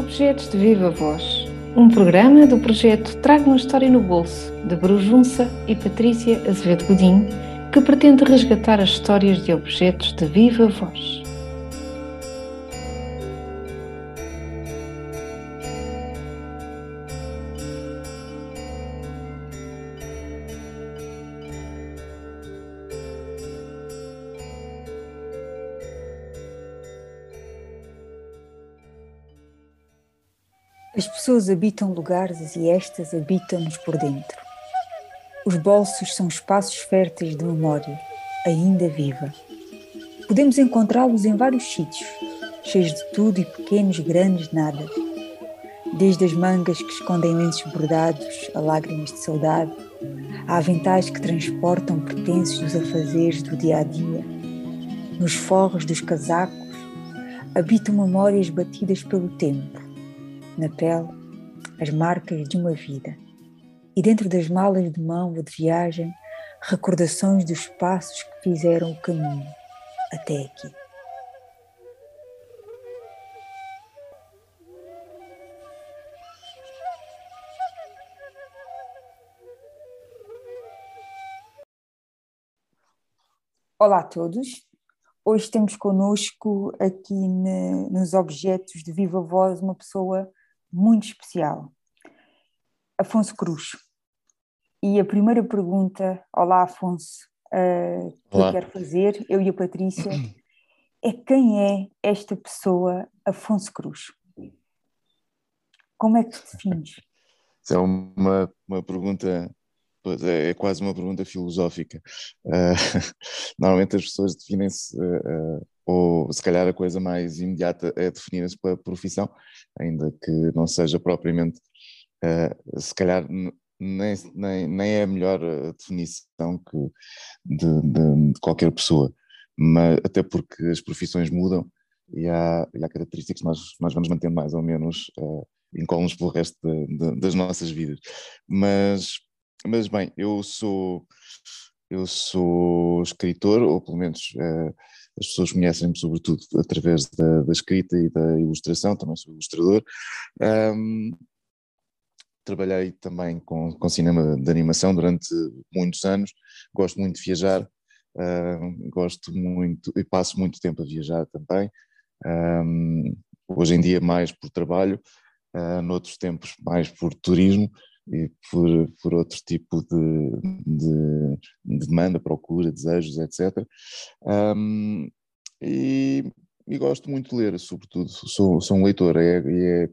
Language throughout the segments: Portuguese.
Objetos de Viva Voz, um programa do projeto Traga uma História no Bolso, de Brujunça e Patrícia Azevedo Godinho, que pretende resgatar as histórias de objetos de viva voz. As pessoas habitam lugares e estas habitam-nos por dentro. Os bolsos são espaços férteis de memória, ainda viva. Podemos encontrá-los em vários sítios, cheios de tudo e pequenos, grandes nada. Desde as mangas que escondem lenços bordados a lágrimas de saudade, a aventais que transportam pertences dos afazeres do dia a dia. Nos forros dos casacos habitam memórias batidas pelo tempo na pele as marcas de uma vida. E dentro das malas de mão ou de viagem, recordações dos passos que fizeram o caminho até aqui. Olá a todos. Hoje temos conosco aqui ne, nos objetos de viva voz uma pessoa muito especial, Afonso Cruz. E a primeira pergunta, olá Afonso, uh, que olá. eu quero fazer, eu e a Patrícia, é quem é esta pessoa, Afonso Cruz? Como é que te defines? Isso é uma, uma pergunta, é, é quase uma pergunta filosófica. Uh, normalmente as pessoas definem-se uh, ou se calhar a coisa mais imediata é definir-se pela profissão, ainda que não seja propriamente, uh, se calhar nem, nem, nem é a melhor definição que de, de, de, qualquer pessoa, mas até porque as profissões mudam e há, e há características que nós, nós vamos manter mais ou menos uh, incólumes pelo resto de, das nossas vidas. Mas, mas bem, eu sou eu sou escritor, ou pelo menos uh, as pessoas conhecem-me sobretudo através da, da, escrita e da ilustração, também sou ilustrador. Um, trabalhei também com, com cinema de animação durante muitos anos, gosto muito de viajar, uh, gosto muito e passo muito tempo a viajar também. Um, hoje em dia mais por trabalho, uh, noutros tempos mais por turismo e por, por outro tipo de, de, de demanda, procura, desejos, etc. Um, e, e, gosto muito de ler, sobretudo, sou, sou um leitor, é, é,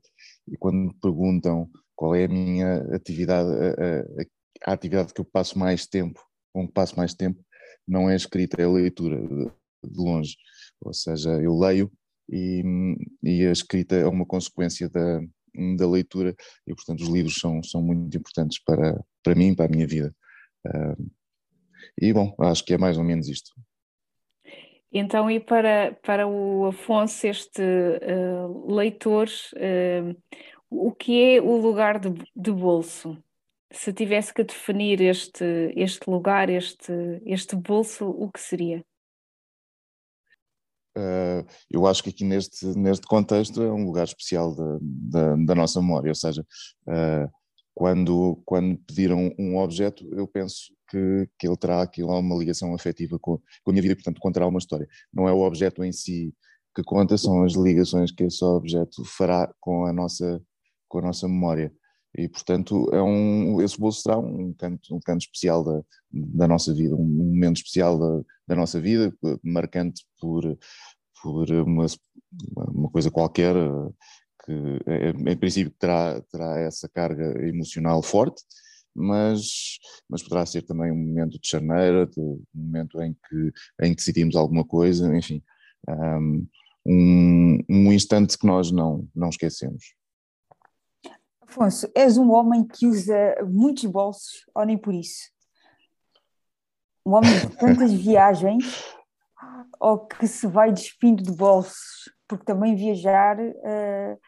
e quando me perguntam qual é a minha atividade, a, a, a, atividade que eu passo mais tempo, com que passo mais tempo, não é a escrita, é a leitura, de, de longe. Ou seja, eu leio e, e a escrita é uma consequência da, da leitura e, portanto, os livros são, são muito importantes para, para mim, para a minha vida. Uh, e, bom, acho que é mais ou menos isto. Então, e para, para o Afonso, este uh, leitor, uh, o que é o lugar de, de bolso? Se tivesse que definir este, este lugar, este, este bolso, o que seria? Uh, eu acho que aqui neste, neste contexto é um lugar especial da, da, da nossa memória, ou seja, uh, quando, quando pediram um objeto, eu penso que, que ele terá aqui uma ligação afetiva com, com a minha vida, portanto contará uma história. Não é o objeto em si que conta, são as ligações que esse objeto fará com a nossa, com a nossa memória. E, portanto, é um, esse bolso será um canto, um canto especial da, da nossa vida, um momento especial da, da nossa vida, marcante por, por uma, uma coisa qualquer que, em princípio, terá, terá essa carga emocional forte, mas, mas poderá ser também um momento de charneira, de, um momento em que, em que decidimos alguma coisa, enfim, um, um instante que nós não, não esquecemos. Afonso, és um homem que usa muitos bolsos, ou nem por isso? Um homem de tantas viagens, ou que se vai despindo de bolsos, porque também viajar, uh,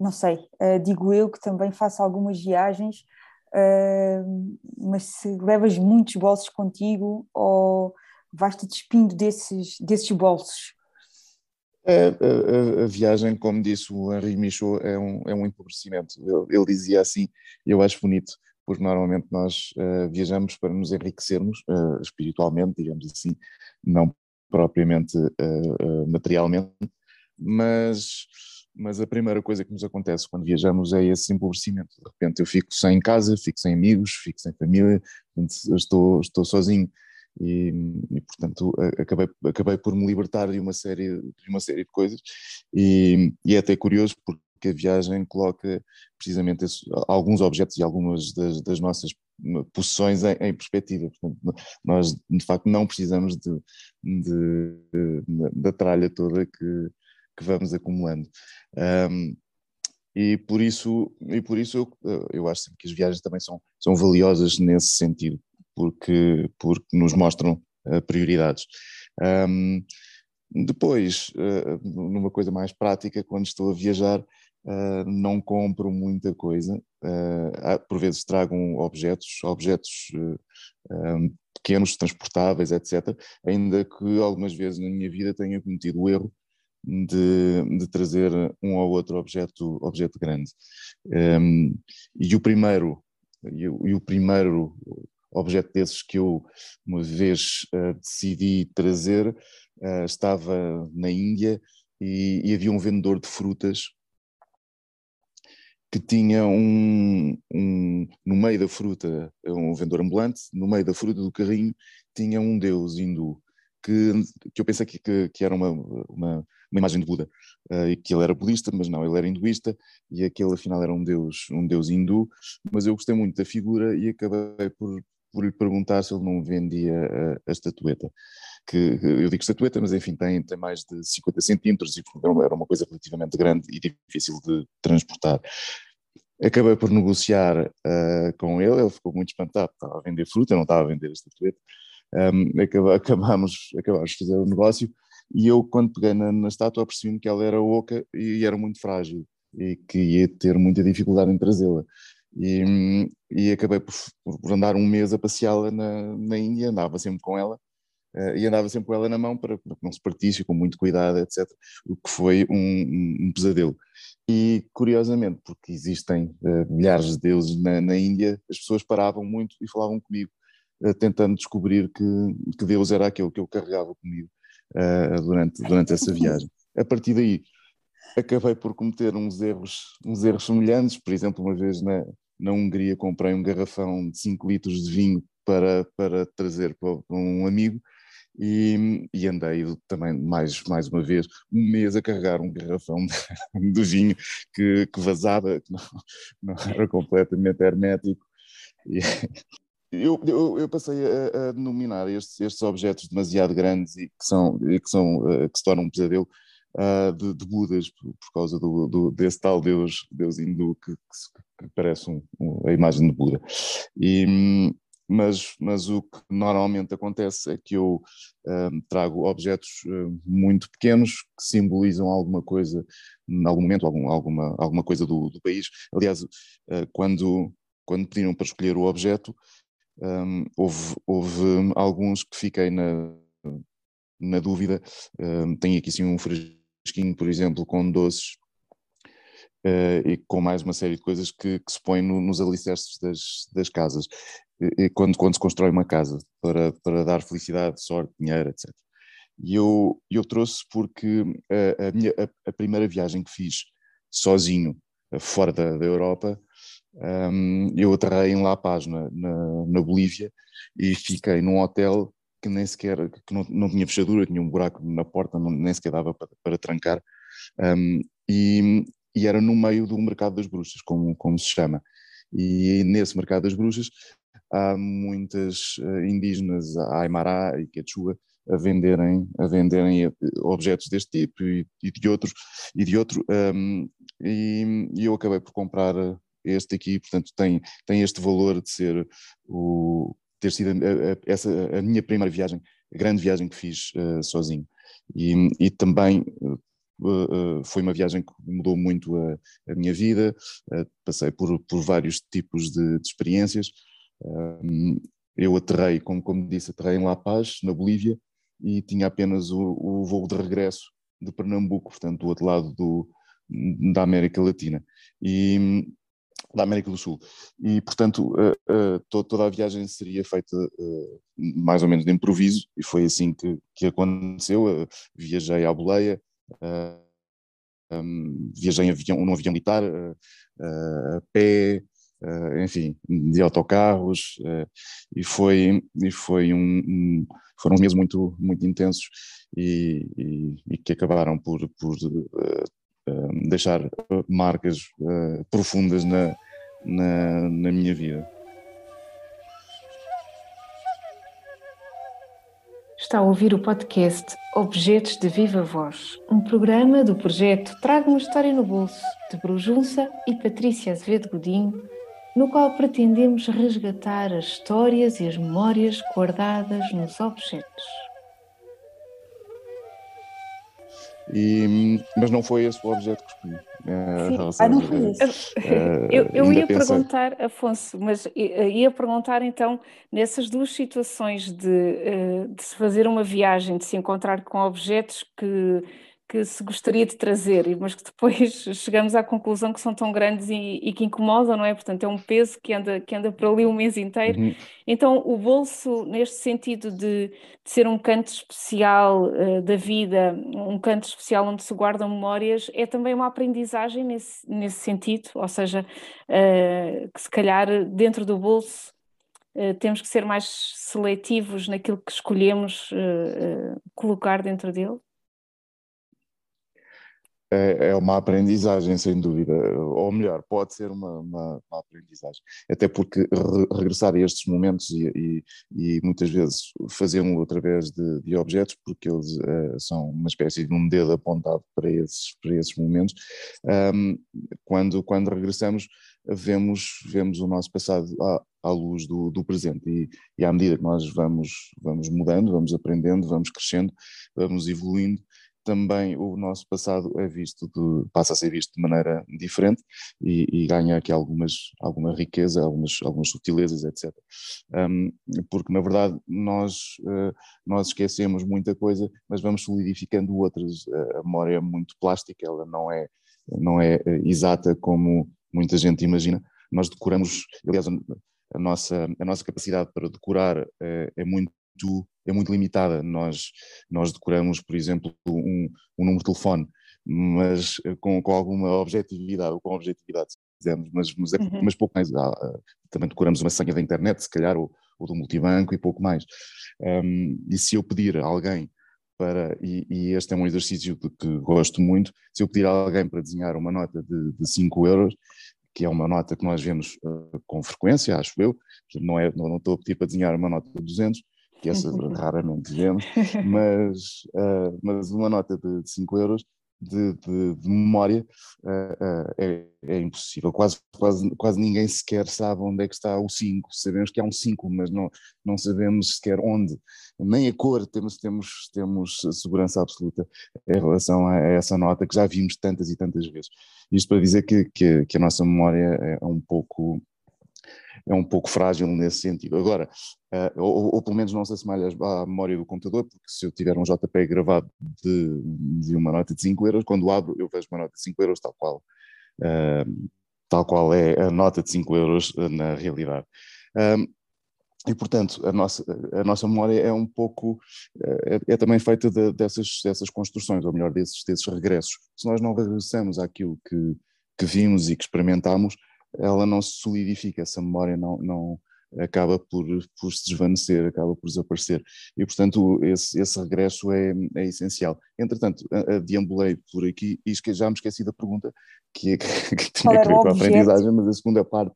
não sei, uh, digo eu que também faço algumas viagens, uh, mas se levas muitos bolsos contigo, ou vais-te despindo desses, desses bolsos? A, a, a, viagem, como disse o Henri Michaud, é um, é um empobrecimento. Ele, ele dizia assim, eu acho bonito, porque normalmente nós uh, viajamos para nos enriquecermos uh, espiritualmente, digamos assim, não propriamente uh, materialmente, mas, mas a primeira coisa que nos acontece quando viajamos é esse empobrecimento. De repente eu fico sem casa, fico sem amigos, fico sem família, estou, estou sozinho e, e, portanto acabei, acabei por me libertar de uma série de uma série de coisas e, e é até curioso porque a viagem coloca precisamente alguns objetos e algumas das, das nossas possessões em, em, perspectiva. Portanto, nós de facto não precisamos de, de, de da tralha toda que, que vamos acumulando. Um, e por isso, e por isso eu, eu acho que as viagens também são, são valiosas nesse sentido, porque, porque nos mostram uh, prioridades. Um, depois, uh, numa coisa mais prática, quando estou a viajar, uh, não compro muita coisa, por vezes trago objetos, objetos pequenos, transportáveis, etc., ainda que algumas vezes na minha vida tenha cometido o erro de, de, trazer um ou outro objeto, objeto grande. E o primeiro, e o primeiro objeto desses que eu uma vez uh, decidi trazer uh, estava na Índia e, e, havia um vendedor de frutas que tinha um, um, no meio da fruta, um vendedor ambulante, no meio da fruta do carrinho tinha um deus hindu que, que eu pensei que, que, que era uma, uma, uma, imagem de Buda uh, e que ele era budista, mas não, ele era hinduísta e aquele afinal era um deus, um deus hindu, mas eu gostei muito da figura e acabei por, por lhe perguntar se ele não vendia a, a estatueta. Que, eu digo estatueta, mas enfim, tem, tem mais de 50 centímetros e era uma coisa relativamente grande e difícil de transportar. Acabei por negociar uh, com ele, ele ficou muito espantado, estava a vender fruta, não estava a vender a estatueta um, acabámos, acabámos de fazer o negócio e eu quando peguei na, na estátua percebi-me que ela era oca e era muito frágil e que ia ter muita dificuldade em trazê-la. E, e, acabei por, por, andar um mês a passeá-la na, na Índia, andava sempre com ela uh, e andava sempre com ela na mão para, que não se partisse, com muito cuidado, etc. O que foi um, um pesadelo. E curiosamente, porque existem uh, milhares de deuses na, na Índia, as pessoas paravam muito e falavam comigo eh, tentando descobrir que, que Deus era aquele que eu carregava comigo uh, durante, durante essa viagem. A partir daí, acabei por cometer uns erros, uns erros semelhantes. Por exemplo, uma vez na, na Hungria comprei um garrafão de 5 litros de vinho para, para trazer para, um amigo e, e, andei também mais, mais uma vez um mês a carregar um garrafão de, de vinho que, que vazava, que não, não era completamente hermético. E, eu, eu, eu, passei a, a denominar estes, estes, objetos demasiado grandes e que, são, e que, são, uh, que se tornam um pesadelo uh, de, de, Budas, por, por causa do, do, desse tal Deus, Deus hindu que, que, que parece um, um, a imagem de Buda. E, mas, mas o que normalmente acontece é que eu uh, trago objetos muito pequenos que simbolizam alguma coisa, em algum momento, algum, alguma, alguma coisa do, do país. Aliás, quando, quando pediram para escolher o objeto, um, houve, houve, alguns que fiquei na, na dúvida. Um, tenho aqui sim um fresquinho, por exemplo, com doces uh, e com mais uma série de coisas que, que se põem no, nos alicerces das, das casas. E, quando, quando se constrói uma casa para, para dar felicidade, sorte, dinheiro, etc. E eu, eu trouxe porque a, a minha, a, a primeira viagem que fiz sozinho, fora da, da Europa, um, eu aterrei em La Paz, na, na, na, Bolívia, e fiquei num hotel que nem sequer, que não, não tinha fechadura, tinha um buraco na porta, não, nem sequer dava para, para trancar, um, e, e, era no meio do mercado das bruxas, como, como se chama. E nesse mercado das bruxas há muitas uh, indígenas, Aymara e Quechua, a venderem, a venderem eh, objetos deste tipo e, e de outros, e de outro, um, e, e eu acabei por comprar este aqui, portanto, tem, tem este valor de ser o, ter sido a, a, essa a minha primeira viagem, a grande viagem que fiz uh, sozinho. E, e também uh, foi uma viagem que mudou muito a, a minha vida, passei por, por vários tipos de, de experiências. eu aterrei, como, como disse, aterrei em La Paz, na Bolívia, e tinha apenas o, o voo de regresso de Pernambuco, portanto, do outro lado do, da América Latina. E da América do Sul. E, portanto, uh, uh, toda a viagem seria feita uh, mais ou menos de improviso, e foi assim que, que aconteceu. viajei à boleia, um, viajei avião, num avião militar, a pé, enfim, de autocarros, e foi, e foi um, um, foram meses muito, muito intensos e, e, e que acabaram por, por deixar marcas profundas na, na, na minha vida. Está a ouvir o podcast Objetos de Viva Voz, um programa do projeto Traga uma História no Bolso, de Brujunça e Patrícia Azevedo Godinho, no qual pretendemos resgatar as histórias e as memórias guardadas nos objetos. E, mas não foi esse o objeto que escolhi. Uh, ah, não foi esse. Uh, eu, eu ia pensei... perguntar, Afonso, mas ia perguntar então, nessas duas situações de, uh, de se fazer uma viagem, de se encontrar com objetos que que se gostaria de trazer, mas que depois chegamos à conclusão que são tão grandes e, e, que incomodam, não é? Portanto, é um peso que anda, que anda por ali o mês inteiro. Uhum. Então, o bolso, neste sentido de, de ser um canto especial uh, da vida, um canto especial onde se guardam memórias, é também uma aprendizagem nesse, nesse sentido, ou seja, uh, que se calhar dentro do bolso uh, temos que ser mais seletivos naquilo que escolhemos colocar dentro dele é, é uma aprendizagem, sem dúvida, ou melhor, pode ser uma, uma, uma aprendizagem, até porque re, regressar a estes momentos e, e, e muitas vezes fazê-lo através de, de, objetos, porque eles uh, são uma espécie de um dedo apontado para esses, para esses momentos, um, quando, quando regressamos vemos, vemos o nosso passado à, à luz do, do presente. E, e à medida que nós vamos, vamos mudando, vamos aprendendo, vamos crescendo, vamos evoluindo, também o nosso passado é visto, de, passa a ser visto de maneira diferente e, e, ganha aqui algumas, alguma riqueza, algumas, algumas sutilezas, etc. Um, porque, na verdade, nós, uh, nós esquecemos muita coisa, mas vamos solidificando outras. A memória é muito plástica, ela não é, não é eh, exata como muita gente imagina. Nós decoramos, aliás, a nossa, a nossa capacidade para decorar é, é muito, é muito limitada. Nós, nós decoramos, por exemplo, um, um número de telefone, mas eh, com, com alguma objetividade, ou com objetividade, se quisermos, mas, mas, é, uhum. mas pouco mais. Ah, ah, também decoramos uma senha da internet, se calhar, ou, ou do multibanco e pouco mais. Um, e se eu pedir a alguém para, e, e, este é um exercício de que gosto muito, se eu pedir a alguém para desenhar uma nota de 5 euros, que é uma nota que nós vemos uh, com frequência, acho eu, não, é, não, não estou a pedir para desenhar uma nota de 200, que essa raramente vemos, mas, uh, mas uma nota de 5 euros de, de, de memória uh, uh, é, é, impossível. Quase, quase, quase ninguém sequer sabe onde é que está o 5. Sabemos que há um 5, mas não, não sabemos sequer onde. Nem a cor, temos, temos, temos segurança absoluta em relação a essa nota que já vimos tantas e tantas vezes. Isto para dizer que, que, que a nossa memória é um pouco é um pouco frágil nesse sentido. Agora, uh, ou, ou, pelo menos não se assemelha à memória do computador, porque se eu tiver um JPEG gravado de, de uma nota de 5 euros, quando abro eu vejo uma nota de 5 euros tal qual, uh, tal qual é a nota de 5 euros uh, na realidade. e, portanto, a nossa, a nossa memória é um pouco, é, é também feita de, dessas, dessas construções, ou melhor, desses, desses regressos. Se nós não regressamos àquilo que, que vimos e que experimentámos, ela não se solidifica, essa memória não, não acaba por, por se desvanecer, acaba por desaparecer. E, portanto, esse, esse regresso é, é essencial. Entretanto, deambulei por aqui e já me esqueci da pergunta, que, é, que, que tinha a ver com a aprendizagem, mas a segunda parte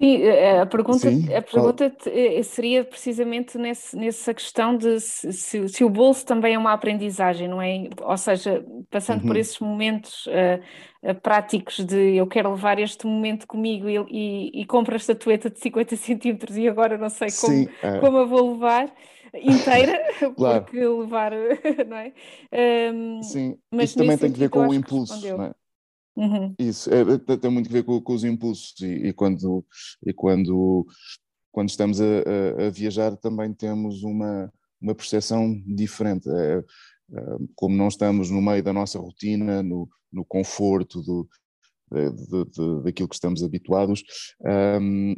Sim, a pergunta, Sim, a pergunta eh, seria precisamente nesse, nessa questão de se, se, se, o bolso também é uma aprendizagem, não é? Ou seja, passando uhum. por esses momentos uh, práticos de eu quero levar este momento comigo e, e, e compro a estatueta de 50 centímetros e agora não sei como, Sim, é. como a vou levar inteira, claro. porque levar, não é? Um, Sim, mas também tem que ver com o impulso, não é? Uhum. Isso, é, é, tem muito a ver com, com os impulsos e, e, quando, e quando, quando estamos a, a, a, viajar também temos uma, uma percepção diferente. É, como não estamos no meio da nossa rotina, no, no conforto do, de, de, de, daquilo que estamos habituados, um,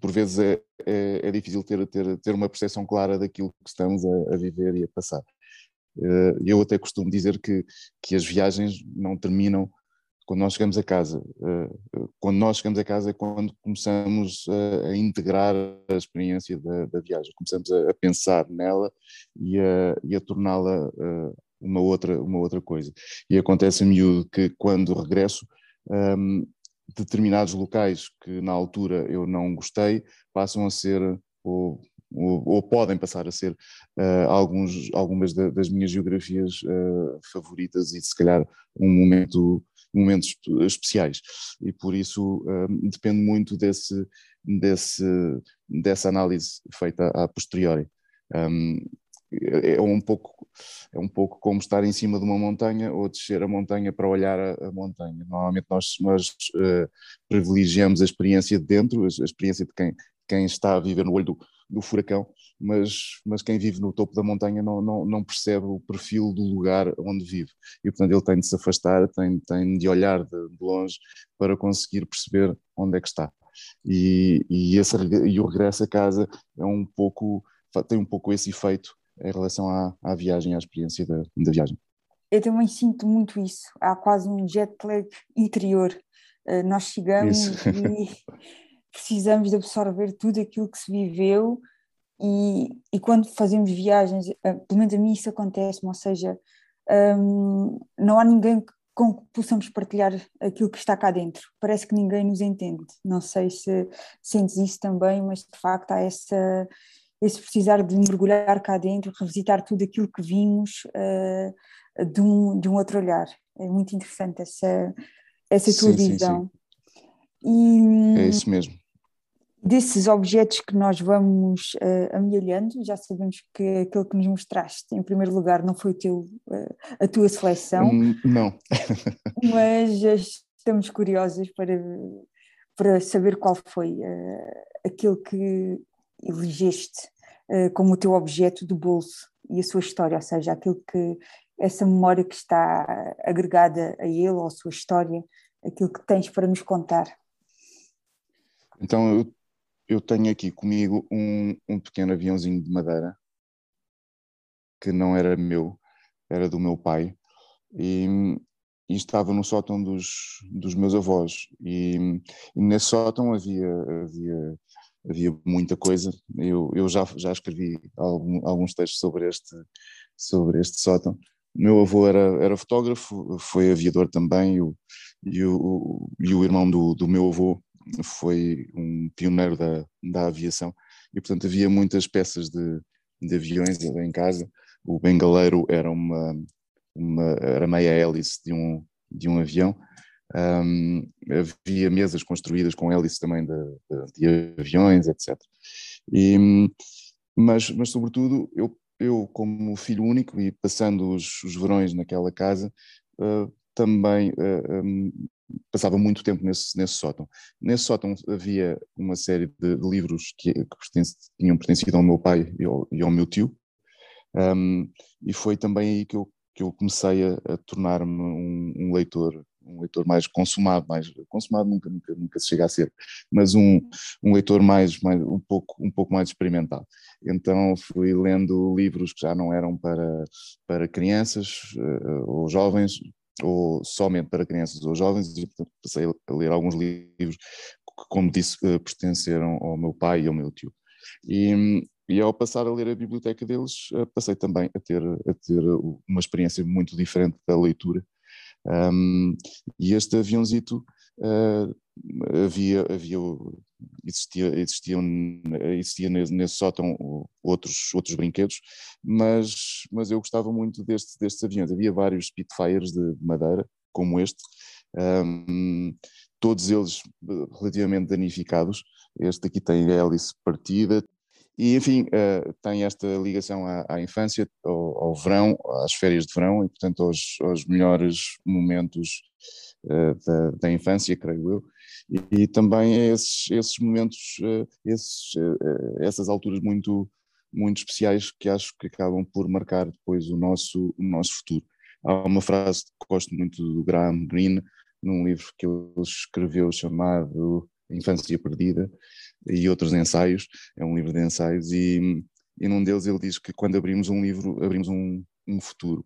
por vezes é, é, é, difícil ter, ter, ter uma percepção clara daquilo que estamos a, a viver e a passar. Uh, eu até costumo dizer que, que as viagens não terminam quando nós chegamos a casa. Uh, quando nós chegamos a casa é quando começamos a, integrar a experiência da, da viagem, começamos a, a, pensar nela e a, e a torná-la uh, uma, outra, uma outra coisa. E acontece a miúdo que quando regresso um, determinados locais que na altura eu não gostei passam a ser ou, ou, ou podem passar a ser uh, alguns, algumas da, das minhas geografias uh, favoritas e se calhar um momento momentos especiais e por isso um, depende muito desse, desse, dessa análise feita a posteriori. Um, é, é um pouco é um pouco como estar em cima de uma montanha ou descer a montanha para olhar a, a montanha. Normalmente nós, nós uh, privilegiamos a experiência de dentro, a, a, experiência de quem, quem está a viver no olho do, do furacão, mas, mas quem vive no topo da montanha não, não, não, percebe o perfil do lugar onde vive. E, portanto, ele tem de se afastar, tem, tem de olhar de, de longe para conseguir perceber onde é que está. E, e, esse, e o regresso a casa é um pouco, tem um pouco esse efeito em relação à, à viagem, à experiência da, da viagem. Eu também sinto muito isso. Há quase um jet lag interior. Uh, nós chegamos isso. e precisamos de absorver tudo aquilo que se viveu e, e quando fazemos viagens, uh, pelo menos a mim isso acontece, ou seja, um, não há ninguém com que possamos partilhar aquilo que está cá dentro. Parece que ninguém nos entende. Não sei se sentes isso também, mas de facto há essa, esse precisar de mergulhar cá dentro, revisitar tudo aquilo que vimos uh, de, um, de um outro olhar. É muito interessante essa, essa tua sim, visão. Sim, sim. E, é isso mesmo. Desses objetos que nós vamos uh, amelhando, já sabemos que aquele que nos mostraste, em primeiro lugar, não foi teu, uh, a tua seleção. Hum, não. mas estamos curiosos para, para saber qual foi uh, aquele que elegeste uh, como o teu objeto do bolso e a sua história, ou seja, aquilo que essa memória que está agregada a ele ou a sua história, aquilo que tens para nos contar. Então eu, eu tenho aqui comigo um, um pequeno aviãozinho de madeira que não era meu, era do meu pai e, e estava no sótão dos, dos meus avós e, e nesse sótão havia, havia havia muita coisa. Eu, eu já, já escrevi algum, alguns textos sobre este, sobre este sótão. Meu avô era, era fotógrafo, foi aviador também, e o, e o, e o irmão do, do meu avô foi um pioneiro da, da aviação, e portanto havia muitas peças de, de aviões em casa. O bengaleiro era uma, uma era meia hélice de um, de um avião, um, havia mesas construídas com hélices também de, de, de aviões, etc. E, mas, mas, sobretudo, eu, eu, como filho único e passando os, os verões naquela casa, uh, também uh, um, passava muito tempo nesse, nesse sótão. Nesse sótão havia uma série de, de livros que, que pertence, tinham pertencido ao meu pai e ao, e ao meu tio, um, e foi também aí que eu, que eu comecei a, a tornar-me um, um leitor um leitor mais consumado, mais consumado nunca, nunca, nunca se chega a ser, mas um, um leitor mais, mais um, pouco, um pouco mais experimental. Então fui lendo livros que já não eram para, para crianças uh, ou jovens, ou somente para crianças ou jovens, e portanto passei a ler alguns livros que, como disse, uh, pertenceram ao meu pai e ao meu tio. E, e ao passar a ler a biblioteca deles, uh, passei também a ter, a ter uma experiência muito diferente da leitura, um, e este aviãozito uh, havia, havia existia, existiam, existia nesse, nesse sótão outros, outros brinquedos, mas, mas eu gostava muito deste, destes aviões. Havia vários Spitfires de madeira, como este, um, todos eles relativamente danificados. Este aqui tem a hélice partida, e, enfim, uh, tem esta ligação à, à infância, ao, ao, verão, às férias de verão e, portanto, aos, aos melhores momentos da, da, infância, creio eu. E, e também esses, esses momentos, uh, esses, essas alturas muito, muito especiais que acho que acabam por marcar depois o nosso, o nosso futuro. Há uma frase que gosto muito do Graham Greene, num livro que ele escreveu chamado Infância Perdida, e outros ensaios, é um livro de ensaios, e, e num deles ele diz que quando abrimos um livro, abrimos um, um futuro.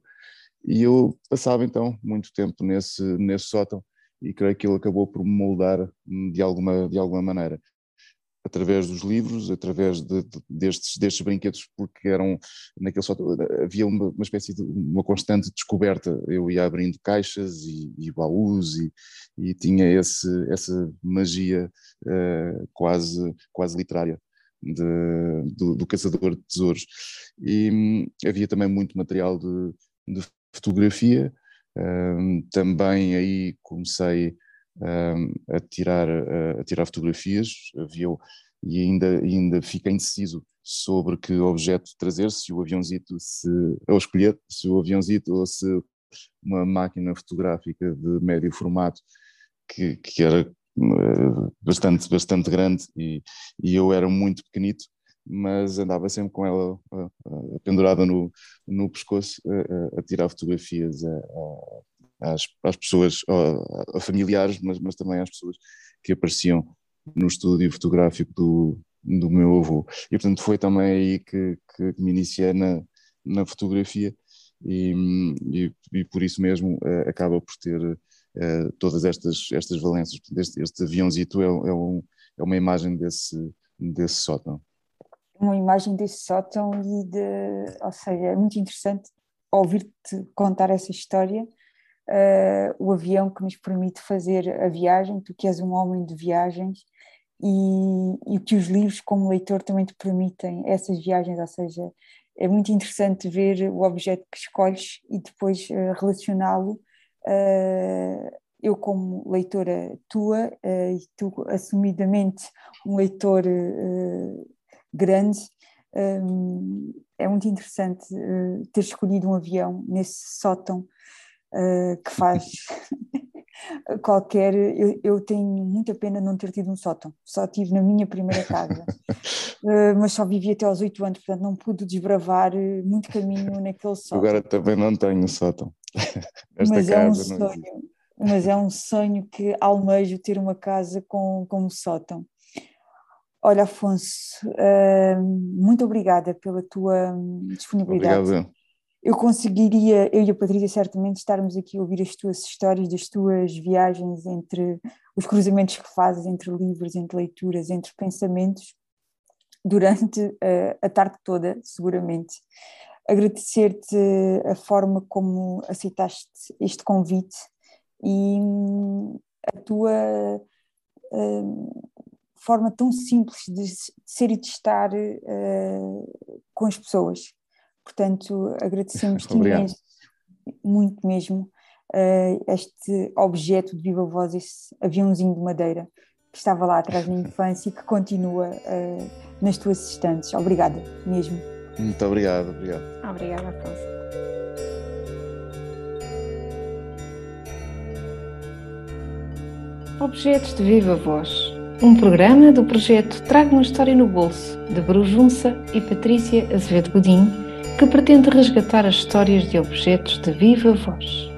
E eu passava então muito tempo nesse, nesse sótão e creio que ele acabou por me moldar de alguma, de alguma maneira através dos livros, através de, de, destes, destes brinquedos, porque eram, naquele só, havia uma, uma, espécie de uma constante descoberta. Eu ia abrindo caixas e, e baús e, e, tinha esse, essa magia uh, quase, quase literária. De, do, do, caçador de tesouros e hum, havia também muito material de, de fotografia. Hum, também aí comecei a, tirar, a tirar fotografias. Havia, e ainda, ainda fiquei indeciso sobre que objeto trazer, se o aviãozito, se, ou escolher, se o aviãozito ou se uma máquina fotográfica de médio formato, que, que era eh, bastante, bastante grande. E, e eu era muito pequenito, mas andava sempre com ela pendurada no, no pescoço a, a tirar fotografias às, às pessoas, a familiares, mas, mas também às pessoas que apareciam no estúdio fotográfico do, do meu avô. E portanto foi também aí que, que me iniciei na, na fotografia e, e, e por isso mesmo uh, acaba por ter uh, todas estas, estas valências. Este, este aviãozito é, é, um, é uma imagem desse, desse sótão. Uma imagem desse sótão e de, ou seja, é muito interessante ouvir-te contar essa história uh, o avião que nos permite fazer a viagem, tu que és um homem de viagens, e, e que os livros, como leitor, também te permitem essas viagens, ou seja, é muito interessante ver o objeto que escolhes e depois uh, relacioná-lo. Uh, eu, como leitora tua, uh, e tu, assumidamente, um leitor grande, um, é muito interessante ter escolhido um avião nesse sótão uh, que faz qualquer. Eu, eu, tenho muita pena não ter tido um sótão, só tive na minha primeira casa, uh, mas só vivi até aos oito anos, portanto não pude desbravar muito caminho naquele sótão. Agora também não tenho sótão. Esta mas é um sonho, mas é um sonho que almejo ter uma casa com, com um sótão. Olha, Afonso, uh, muito obrigada pela tua hum, disponibilidade. Obrigado eu conseguiria, eu e a Patrícia certamente, estarmos aqui a ouvir as tuas histórias, das tuas viagens entre os cruzamentos que fazes entre livros, entre leituras, entre pensamentos, durante uh, a tarde toda, seguramente. Agradecer-te a forma como aceitaste este convite e hum, a tua uh, forma tão simples de ser e de estar uh, com as pessoas Portanto, agradecemos imenso, muito mesmo, uh, este objeto de viva voz, esse aviãozinho de madeira que estava lá atrás na infância e que continua uh, nas tuas estantes. Obrigada mesmo. Muito obrigado, obrigado. Obrigada, Afonso. Objetos de Viva Voz, um programa do projeto Traga uma História no Bolso, de Brujunça e Patrícia Azevedo Godinho, que pretende resgatar as histórias de objetos de viva voz.